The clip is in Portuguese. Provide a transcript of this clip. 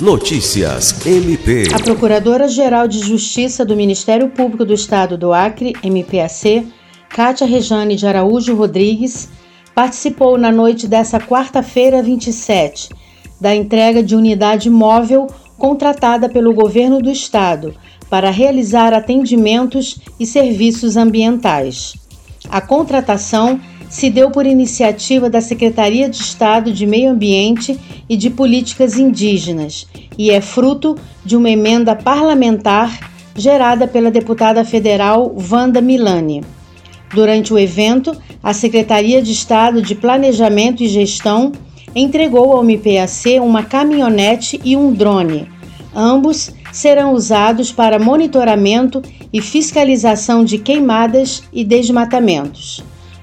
Notícias MP. A Procuradora-Geral de Justiça do Ministério Público do Estado do Acre, MPAC, Cátia Rejane de Araújo Rodrigues, participou na noite dessa quarta-feira 27 da entrega de unidade móvel contratada pelo governo do estado para realizar atendimentos e serviços ambientais. A contratação se deu por iniciativa da Secretaria de Estado de Meio Ambiente e de Políticas Indígenas e é fruto de uma emenda parlamentar gerada pela deputada federal Wanda Milani. Durante o evento, a Secretaria de Estado de Planejamento e Gestão entregou ao MPAC uma caminhonete e um drone. Ambos serão usados para monitoramento e fiscalização de queimadas e desmatamentos.